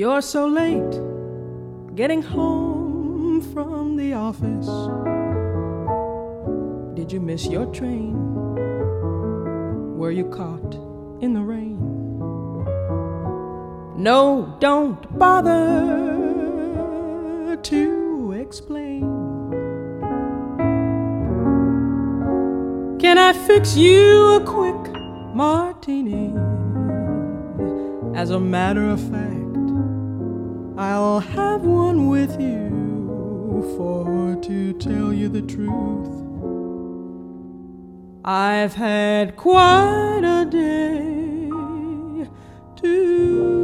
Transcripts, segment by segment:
You're so late getting home from the office. Did you miss your train? Were you caught in the rain? No, don't bother to explain. Can I fix you a quick martini? As a matter of fact, I'll have one with you, for to tell you the truth, I've had quite a day too.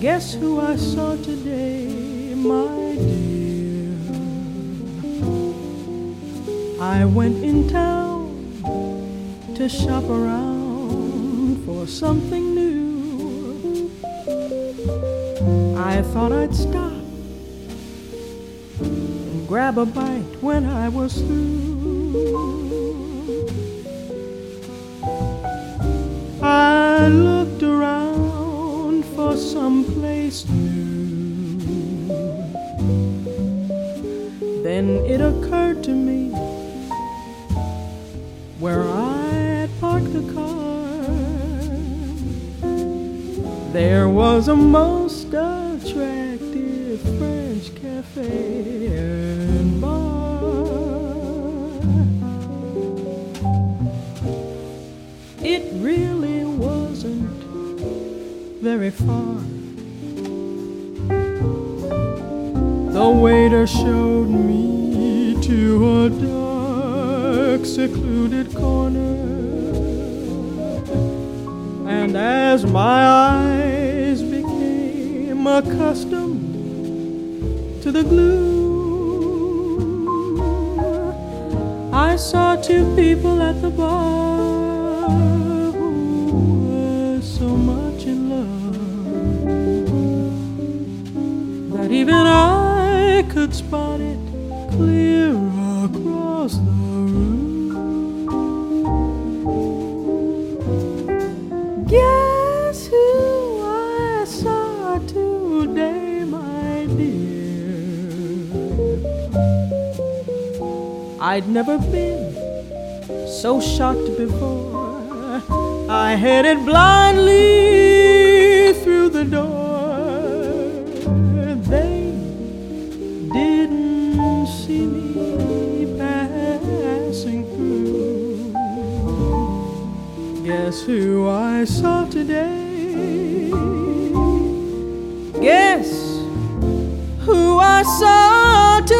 Guess who I saw today, my dear? I went in town to shop around for something new. I thought I'd stop and grab a bite when I was through. I looked around for some place new. Then it occurred to me There was a most attractive French cafe and bar. It really wasn't very far. The waiter showed me to a dark, secluded corner. And as my eyes became accustomed to the gloom, I saw two people at the bar who were so much in love that even I could spot it clear I'd never been so shocked before. I headed blindly through the door. They didn't see me passing through. Guess who I saw today? Guess who I saw today?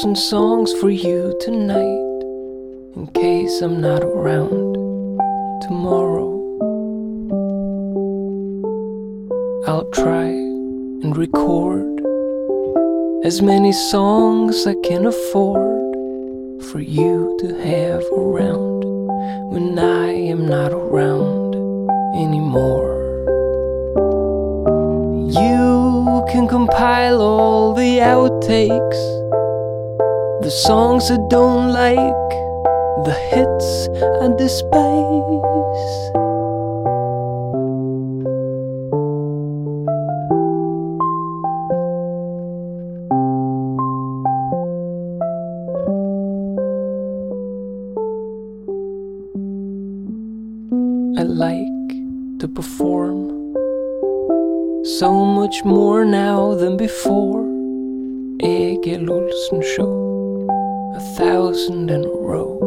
Thousand songs for you tonight in case I'm not around tomorrow. I'll try and record as many songs I can afford for you to have around when I am not around anymore. You can compile all the outtakes, the songs I don't like, the hits I despise. I like to perform so much more now than before. Egil Olsen Show, thousand in a row.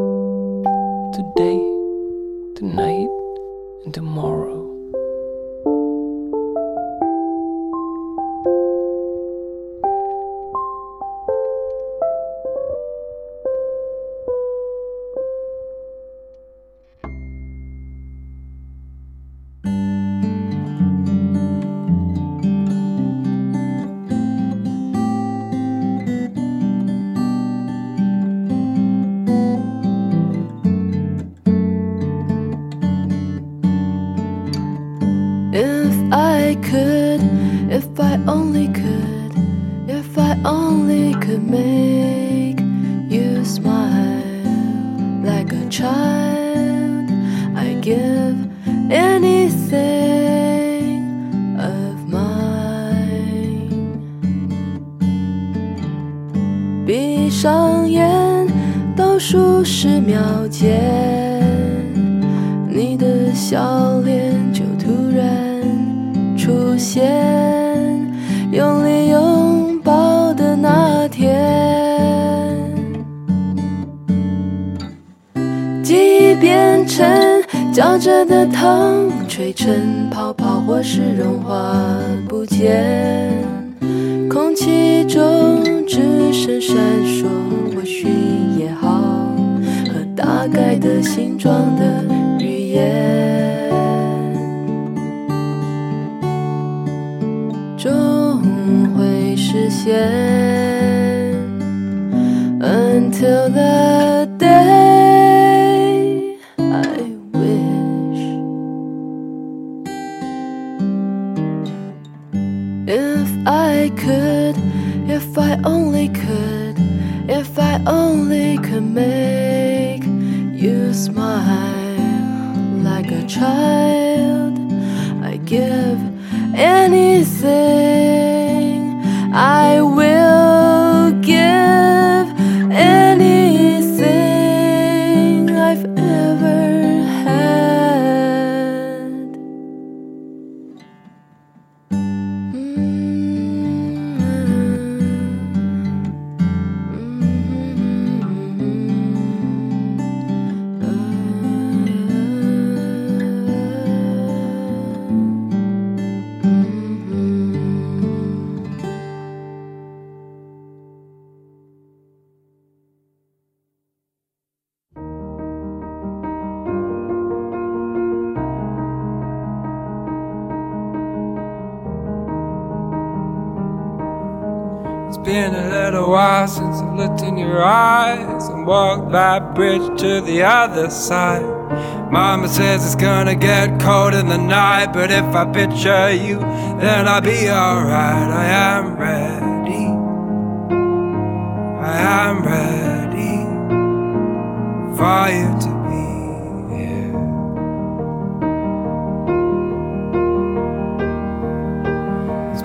could, if I only could, if I only could make you smile like a child, I give anything of mine. 闭上眼，倒数十秒间。你的笑脸就突然出 现，用力拥抱的那天，记忆变成嚼着的糖，吹成泡泡或是融化不见，空气中只剩闪烁，或许也好，和大概的形状的语言，实现。Until the been a little while since I've looked in your eyes and walked that bridge to the other side. Mama says it's gonna get cold in the night, but if I picture you, then I'll be alright. I am ready. I am ready for you to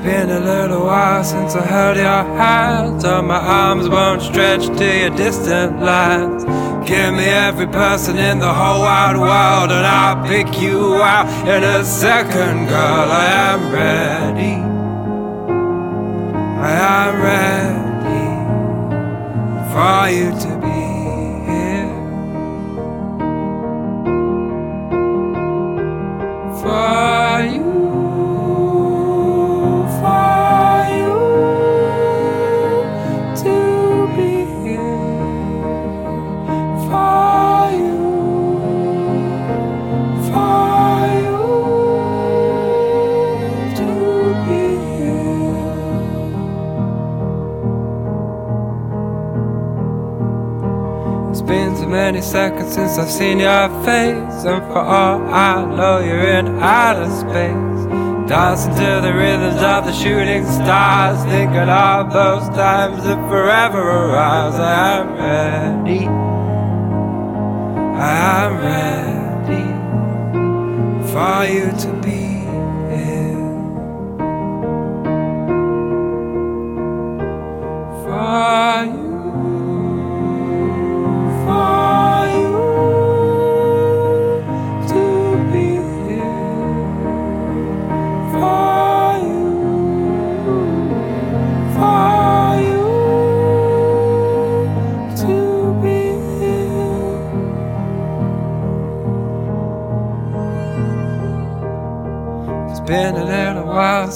been a little while since I held your hands. Oh, my arms won't stretch to your distant lands. Give me every person in the whole wide world, and I'll pick you out in a second, girl. I am ready. I am ready for you to I've seen your face. And for all I know, you're in outer space. Dancing to the rhythms of the shooting stars. Thinking of those times that forever arrives. I am ready. I am ready for you to be.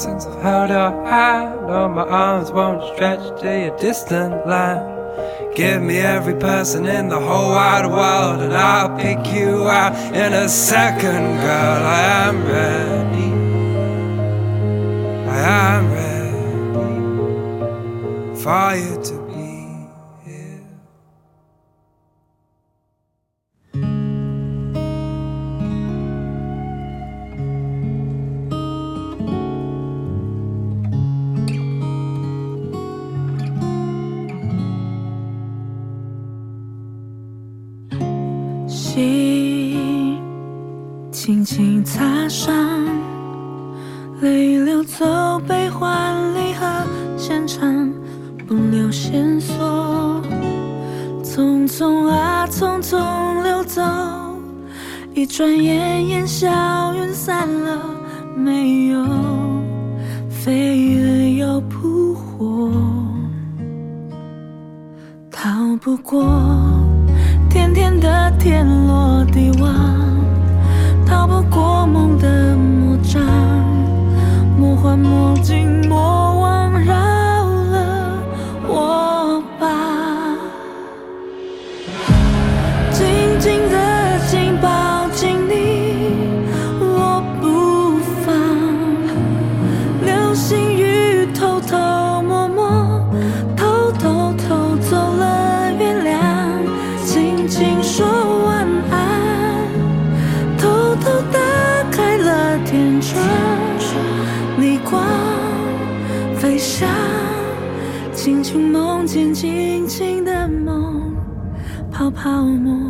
since I've held her hand, Though my arms won't stretch to a distant line. Give me every person in the whole wide world, and I'll pick you out in a second, girl. I am ready. I am ready for you. 线索匆匆啊匆匆流走一转眼烟消云散了没有飞蛾又扑火逃不过天天的天罗地网逃不过梦的魔障魔幻魔镜泡沫。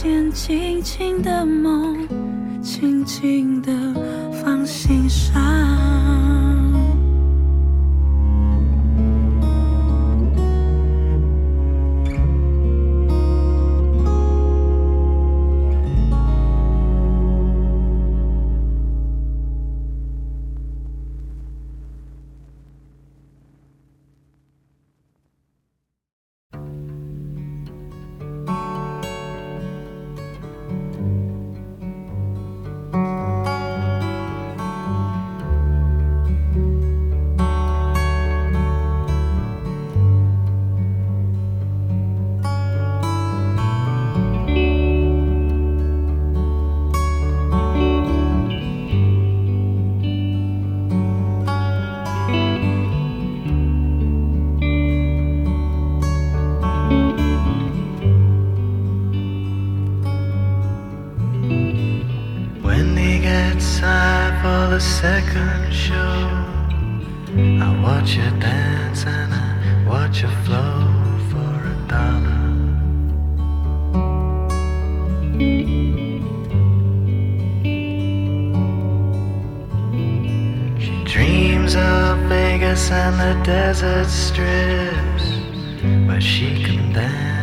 先轻轻的梦轻轻的放心上。the second show. I watch you dance and I watch you flow for a dollar. She dreams of Vegas and the desert strips, but she can dance.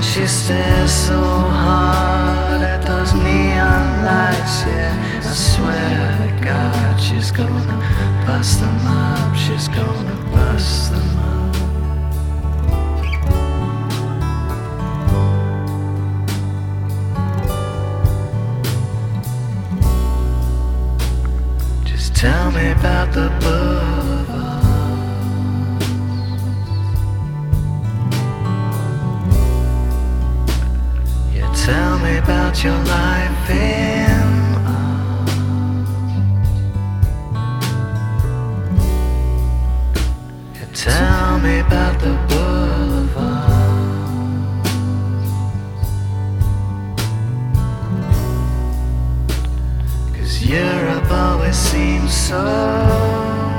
And she stares so hard at those neon lights, yeah. I swear to God, she's gonna bust them up, she's gonna bust them up. Tell me about the book. Tell me about your life in and Tell me about the boulevard. Cause Europe always seems so